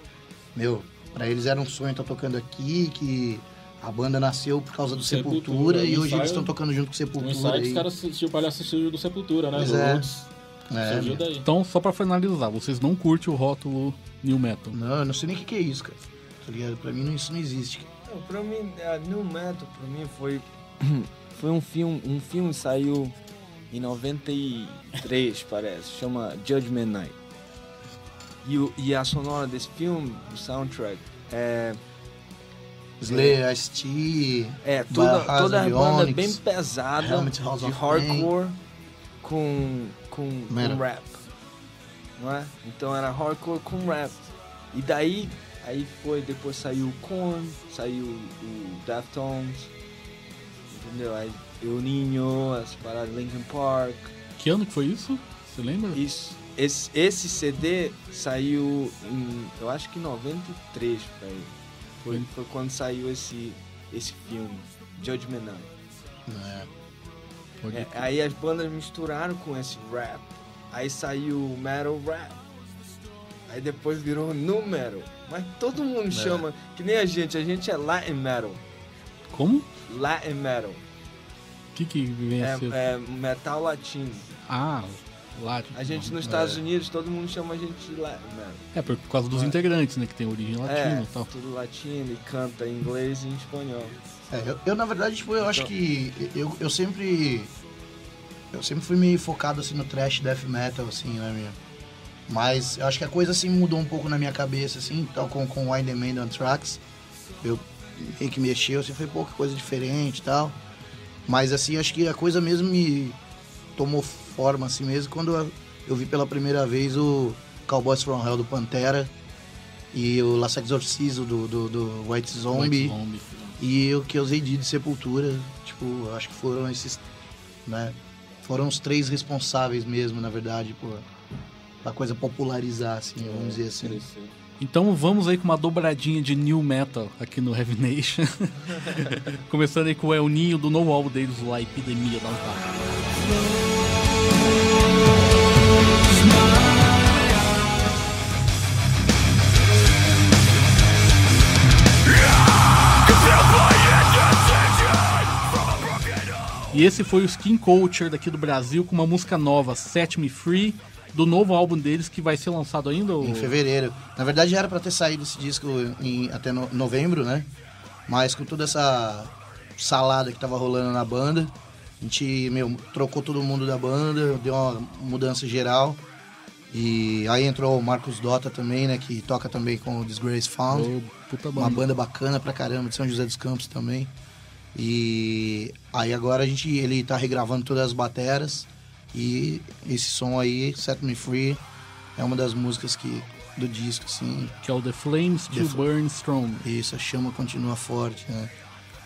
meu, pra eles era um sonho estar tocando aqui, que a banda nasceu por causa do Sepultura, Sepultura, e hoje ensaio- eles estão tocando junto com Sepultura. Insight, aí. os caras assistiu o palhaço do Sepultura, né? Pois é. É, Surgiu meu. daí. Então, só pra finalizar, vocês não curtem o rótulo New Metal. Não, eu não sei nem o que, que é isso, cara. Tá ligado? Pra mim não- isso não existe. cara. Não, pra mim, a New Metal, pra mim, foi, foi um filme, um filme que saiu em 93, parece, chama Judgment Night. E, o- e a sonora desse filme, o soundtrack, é, Slayer, Ice-T, é toda, toda a banda bem pesada, de hardcore com, com, com rap. Não é? Então era hardcore com rap. E daí, aí foi, depois saiu o Korn, saiu o Deftones, entendeu? Aí o Ninho, as paradas Linkin Park. Que ano que foi isso? Você lembra? Isso, esse, esse CD saiu em, eu acho que em 93, velho. Foi, foi quando saiu esse, esse filme, Judgment Night. É. É, aí as bandas misturaram com esse rap. Aí saiu o metal rap. Aí depois virou nu metal. Mas todo mundo chama, que nem a gente, a gente é Latin metal. Como? Latin metal. O que que vem a ser? É, é metal latino. Ah, lá. A gente nos Estados Unidos, todo mundo chama a gente de Latin metal. É, por, por causa dos integrantes, né? Que tem origem latina é, e tal. tudo latino e canta em inglês e em espanhol. É, eu, eu, na verdade, tipo, eu acho que eu, eu sempre. Eu sempre fui meio focado assim no trash death metal, assim, né, minha? Mas eu acho que a coisa assim mudou um pouco na minha cabeça, assim, tal com, com the Man do Anthrax. Eu meio que mexeu, assim, foi pouca coisa diferente e tal. Mas assim, acho que a coisa mesmo me tomou forma assim mesmo quando eu, vi pela primeira vez o Cowboys from Hell do Pantera e o Last Exorcism do, do, do White Zombie. White Zombie. E o que eu usei de Sepultura, tipo, acho que foram esses, né? Foram os três responsáveis mesmo, na verdade, por a coisa popularizar, assim, vamos dizer assim. Crescer. Então vamos aí com uma dobradinha de new metal aqui no Heavy Nation. Começando aí com o El Ninho do novo álbum deles, lá Epidemia da Antártica. E esse foi o Skin Culture daqui do Brasil com uma música nova, Set Me Free, do novo álbum deles que vai ser lançado ainda? ou- Em fevereiro. Na verdade, era pra ter saído esse disco em- até no- novembro, né? Mas com toda essa salada que tava rolando na banda, a gente, meu, trocou todo mundo da banda, deu uma mudança geral. E aí entrou o Marcos Dota também, né? Que toca também com o Disgrace Found. Puta Uma banda. banda bacana pra caramba, de São José dos Campos também. E aí agora a gente, ele tá regravando todas as bateras. E esse som aí, Set Me Free, é uma das músicas que, do disco, assim. Que é o The Flames to Fl- Burn Strong. Isso, a chama continua forte, né?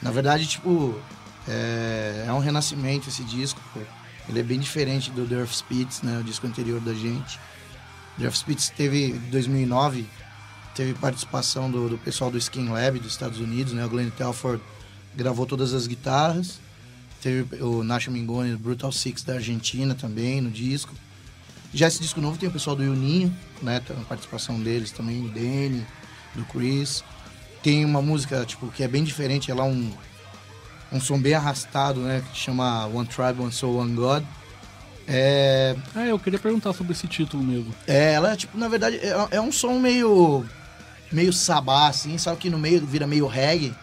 Na verdade, tipo, é, é um renascimento esse disco, pô. Ele é bem diferente do Earth Spits, né? O disco anterior da gente. The Earth Spits teve, em 2009, teve participação do, do pessoal do Skin Lab dos Estados Unidos, né? O Glenn Telford gravou todas as guitarras. Teve o Nacho Mingoni do Brutal Six da Argentina também no disco. Já esse disco novo tem o pessoal do Juninho, né? Tem a participação deles também, o Danny, do Chris. Tem uma música, tipo, que é bem diferente, ela é um, um som bem arrastado, né? Que chama One Tribe, One Soul, One God. É, Ah, eu queria perguntar sobre esse título mesmo. é, ela, tipo, na verdade, é, é um som meio. meio sabá, assim, sabe que no meio vira meio reggae.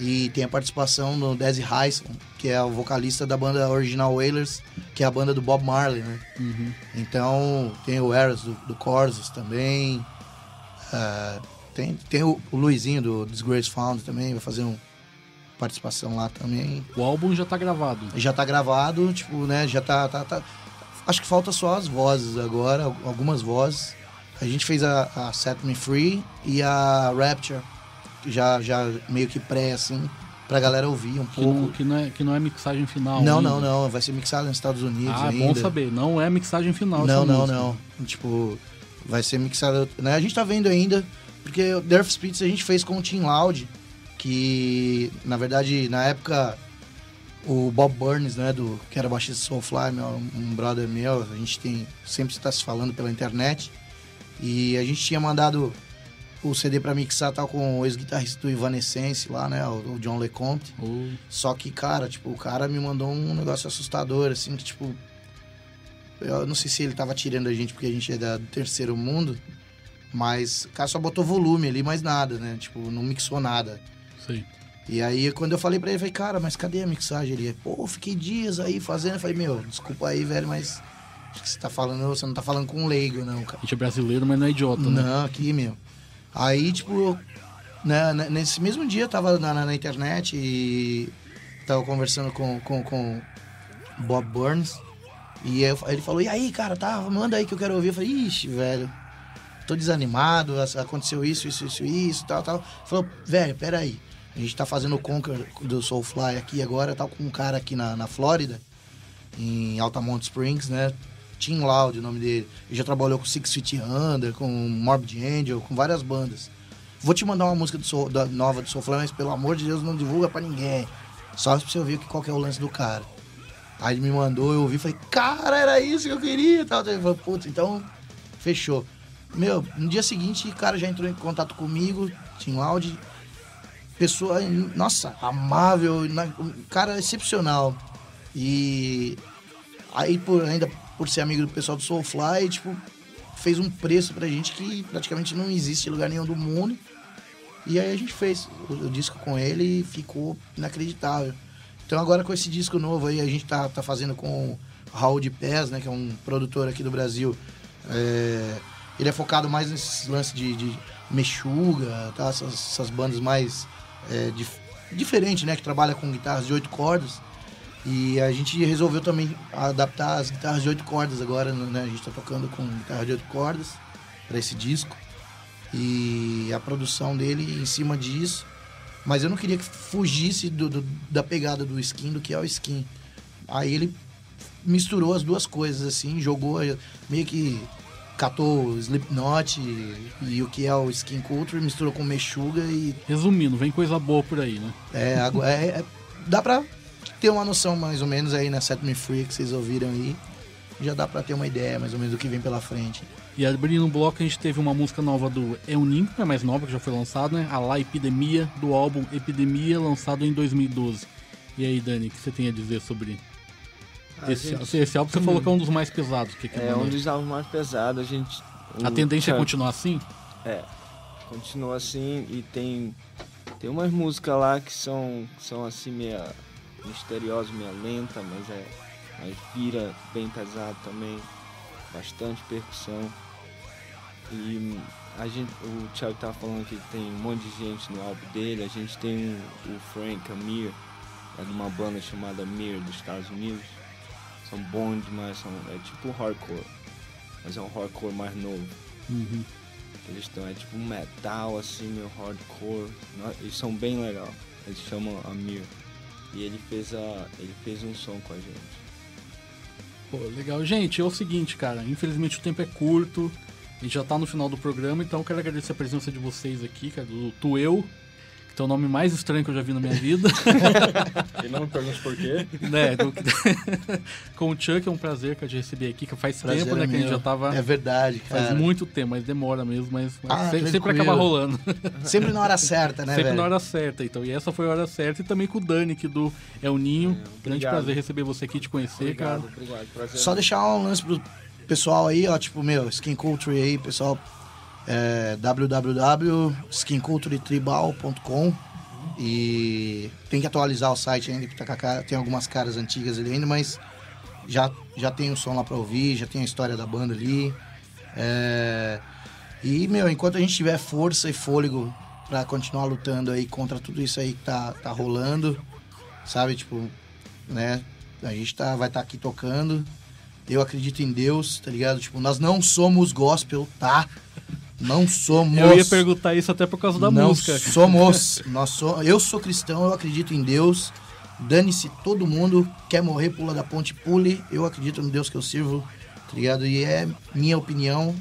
E tem a participação do Desi Hyson, que é o vocalista da banda Original Wailers, que é a banda do Bob Marley, né? Então, tem o Eras do, do Corsos também. ah, tem tem o, o Luizinho do Disgrace Found também, vai fazer uma participação lá também. O álbum já tá gravado. Já tá gravado, tipo, né? Já tá, tá, tá- Acho que falta só as vozes agora, al- algumas vozes. A gente fez a, a Set Me Free e a Rapture, já, já meio que pré, assim, pra galera ouvir um Que não, pouco. que, não é, que não é mixagem final. Não, ainda. não, não. Vai ser mixado nos Estados Unidos Ah, ainda. bom saber. Não é mixagem final. Não, não, música. não. Tipo, vai ser mixado. Né? A gente tá vendo ainda, porque o Death Spirits a gente fez com o Tim Loud, que na verdade na época o Bob Burns, né, do, que era baixista Soulfly, meu, um brother meu, a gente tem sempre está se falando pela internet. E a gente tinha mandado o CD pra mixar tal com o ex-guitarrista do Evanescence lá, né, o, John LeCompte. Ô, Só que, cara, tipo, o cara me mandou um negócio assustador, assim, que, tipo. Eu não sei se ele tava tirando a gente porque a gente é da- do terceiro mundo, mas o cara só botou volume ali, mais nada, né? Tipo, não mixou nada. sei. E aí, quando eu falei pra ele, eu falei, cara, mas cadê a mixagem? Ele, pô, fiquei dias aí fazendo. Eu falei, meu, desculpa aí, velho, mas acho que você tá falando, você não tá falando com um leigo, não, cara. A gente é brasileiro, mas não é idiota, né? Não, aqui, meu. Aí, tipo, né, né, nesse mesmo dia eu tava na, na- internet e tava conversando com, com, com Bob Burns. E eu- ele falou, e aí, cara, tá, manda aí que eu quero ouvir. Eu falei, ixi, velho, tô desanimado, ac- aconteceu isso, isso, isso, isso, tal, tal. Falou, velho, peraí. A gente tá fazendo o Conquer do Soulfly aqui agora, tá com um cara aqui na, na Flórida, em Altamont Springs, né? Tim Loud, o nome dele. Ele já trabalhou com Six Feet Under, com Morbid Angel, com várias bandas. Vou te mandar uma música do Soul- da, nova do Soulfly, mas pelo amor de Deus não divulga pra ninguém. Só pra você ouvir qual que é o lance do cara. Aí ele me mandou, eu ouvi falei, cara, era isso que eu queria. Tal. Ele falou, putz, então fechou. Meu, no dia seguinte, o cara já entrou em contato comigo, Tim Loud. Pessoa, nossa, amável, cara excepcional. E aí, por, ainda por ser amigo do pessoal do Soulfly, tipo, fez um preço pra gente que praticamente não existe em lugar nenhum do mundo. E aí a gente fez o, o disco com ele e ficou inacreditável. Então agora com esse disco novo aí, a gente tá, tá fazendo com o Raul de Pés, né, que é um produtor aqui do Brasil. É, ele é focado mais nesses lances de, de mexuga, tá? essas, essas bandas mais é, dif, diferentes, né, que trabalha com guitarras de oito cordas. E a gente resolveu também adaptar as guitarras de oito cordas agora, né? A gente tá tocando com guitarra de oito cordas para esse disco. E a produção dele em cima disso. Mas eu não queria que fugisse do, do- da pegada do skin, do que é o skin. Aí ele misturou as duas coisas, assim, jogou meio que catou o Slipknot e, e o que é o Skin Culture, misturou com Meshuga e Resumindo, vem coisa boa por aí, né? é, é- é- dá pra ter uma noção mais ou menos aí na Set Me Free que vocês ouviram aí. Já dá pra ter uma ideia mais ou menos do que vem pela frente. E abrindo o bloco, a gente teve uma música nova do Ninho, que é mais nova, que já foi lançada, né? A La Epidemia, do álbum Epidemia, lançado em 2012. E aí, Dani, o que você tem a dizer sobre A esse, gente- esse álbum? Você falou que é um dos mais pesados. Que que É mandou? um dos álbuns mais pesados. A gente. A o tendência é continuar assim? É, continua assim e tem tem umas músicas lá que são são assim meia misteriosas, meia lenta, mas é mas vira bem pesado também, bastante percussão. E a gente, o Thiago tava falando que tem um monte de gente no álbum dele, a gente tem o Frank Amir, é de uma banda chamada Mir dos Estados Unidos. São bons demais, são, é tipo hardcore, mas é um hardcore mais novo. Uhum. Eles estão, é tipo metal assim, meio hardcore. Eles são bem legal. Eles chamam Amir. E ele fez a. ele fez um som com a gente. Pô, legal. Gente, é o seguinte, cara. Infelizmente o tempo é curto. A gente já tá no final do programa, então eu quero agradecer a presença de vocês aqui, cara, do Tueu, que é o nome mais estranho que eu já vi na minha vida. E não me pergunte por quê. né? do- Com o Chuck é um prazer que eu te receber aqui, que faz Prazer tempo, né? é Que a gente já tava. É verdade, Faz cara. muito tempo, mas demora mesmo, mas Ah, sempre, sempre acaba rolando. Sempre na hora certa, né, sempre velho? na hora certa, então. E essa foi a hora certa. E também com o Dani, aqui do El Ninho. Grande obrigado. prazer receber você aqui, te conhecer, Obrigado, cara. obrigado. Prazer. Só deixar um lance pro pessoal aí, ó, tipo, meu, Skin Culture aí, pessoal, é www.skinculturetribal.com e tem que atualizar o site ainda, que tá cara, tem algumas caras antigas ali ainda, mas já, já tem o som lá pra ouvir, já tem a história da banda ali. É, e, meu, enquanto a gente tiver força e fôlego pra continuar lutando aí contra tudo isso aí que tá, tá rolando, sabe, tipo, né, a gente tá, vai estar aqui tocando. Eu acredito em Deus, tá ligado? Tipo, nós não somos gospel, tá? Não somos. Eu ia perguntar isso até por causa da não música. somos. Nós so, eu sou cristão, eu acredito em Deus. Dane-se todo mundo. Quer morrer, pula da ponte, pule. Eu acredito no Deus que eu sirvo, tá ligado? E é minha opinião.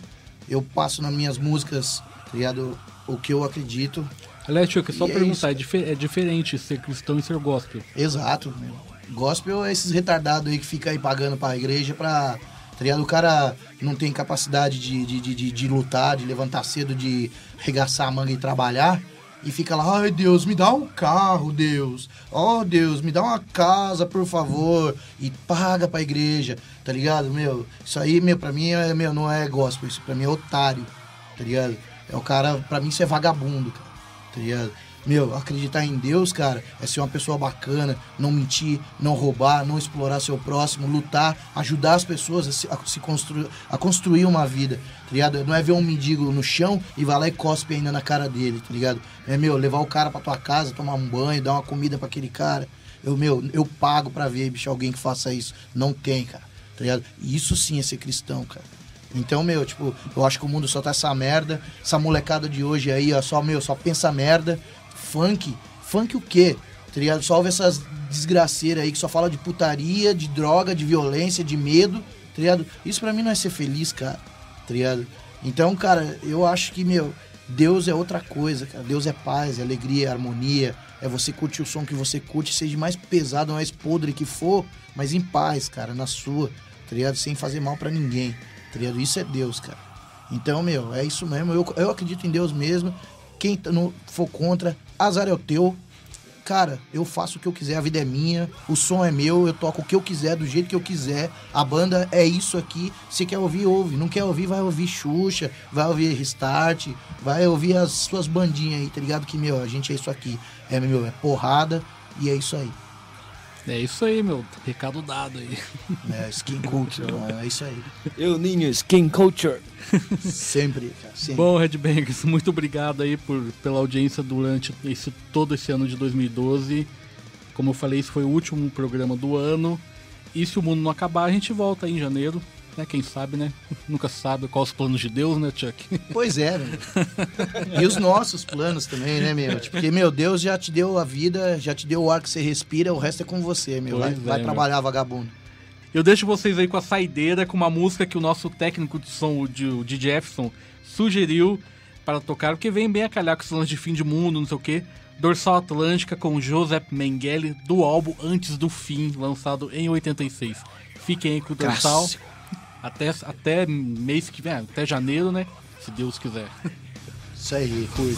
Eu passo nas minhas músicas, tá ligado? O que eu acredito. Aliás, Chuck, só E é perguntar, é, é diferente ser cristão e ser gospel. Exato, meu. Gospel é esses retardados aí que fica aí pagando pra igreja pra. Tá ligado? O cara não tem capacidade de, de, de, de- de lutar, de levantar cedo, de regaçar a manga e trabalhar. E fica lá, ai Deus, me dá um carro, Deus. Oh Deus, me dá uma casa, por favor. E paga pra igreja, tá ligado? Meu, isso aí, meu, pra mim é, meu, não é gospel, isso pra mim é otário, tá ligado? É o cara, pra mim isso é vagabundo, cara, tá ligado? Meu, acreditar em Deus, cara, é ser uma pessoa bacana, não mentir, não roubar, não explorar seu próximo, lutar, ajudar as pessoas a se, a se construir, a construir uma vida, tá ligado? Não é ver um mendigo no chão e vai lá e cospe ainda na cara dele, tá ligado? É, meu, levar o cara pra tua casa, tomar um banho, dar uma comida pra aquele cara. Eu, meu, eu pago pra ver, bicho, alguém que faça isso. Não tem, cara, tá ligado? Isso sim é ser cristão, cara. Então, meu, tipo, eu acho que o mundo só tá essa merda. Essa molecada de hoje aí, ó, só, meu, só pensa merda. Funk. Funk o quê? Tá ligado? Só ouve essas desgraceiras aí que só fala de putaria, de droga, de violência, de medo, tá ligado? Isso pra mim não é ser feliz, cara, tá ligado? Então, cara, eu acho que, meu, Deus é outra coisa, cara. Deus é paz, é alegria, é harmonia. É você curtir o som que você curte, seja mais pesado, mais podre que for, mas em paz, cara, na sua, tá ligado? Sem fazer mal pra ninguém, tá ligado? Isso é Deus, cara. Então, meu, é isso mesmo. Eu, eu acredito em Deus mesmo. Quem não for contra, azar é o teu. Cara, eu faço o que eu quiser, a vida é minha, o som é meu, eu toco o que eu quiser, do jeito que eu quiser. A banda é isso aqui. Se quer ouvir, ouve. Não quer ouvir, vai ouvir Xuxa, vai ouvir Restart, vai ouvir as suas bandinhas aí, tá ligado? Que, meu, a gente é isso aqui. É, meu, é porrada e é isso aí. É isso aí, meu. Recado dado aí. É skin culture, é isso aí. Eu, Ninho, Skin Culture. Sempre, cara, sempre. Bom, Red Bangers, muito obrigado aí por, pela audiência durante esse, todo esse ano de 2012. Como eu falei, esse foi o último programa do ano. E se o mundo não acabar, a gente volta aí em janeiro. Né? Quem sabe, né? Nunca sabe quais os planos de Deus, né, Chuck? Pois é, meu. E os nossos planos também, né, meu? Tipo, Porque, meu, Deus já te deu a vida, já te deu o ar que você respira, o resto é com você, meu. Vai, é, vai meu. trabalhar, vagabundo. Eu deixo vocês aí com a saideira, com uma música que o nosso técnico de som, o Di Jefferson, sugeriu para tocar, porque vem bem a calhar com esse lance de fim de mundo, não sei o quê. Dorsal Atlântica com Joseph Mengele, do álbum Antes do Fim, lançado em 86. Fiquem aí com o Dorsal. Clássico. Até, até mês que vem, até janeiro, né? Se Deus quiser. Isso aí. Fui.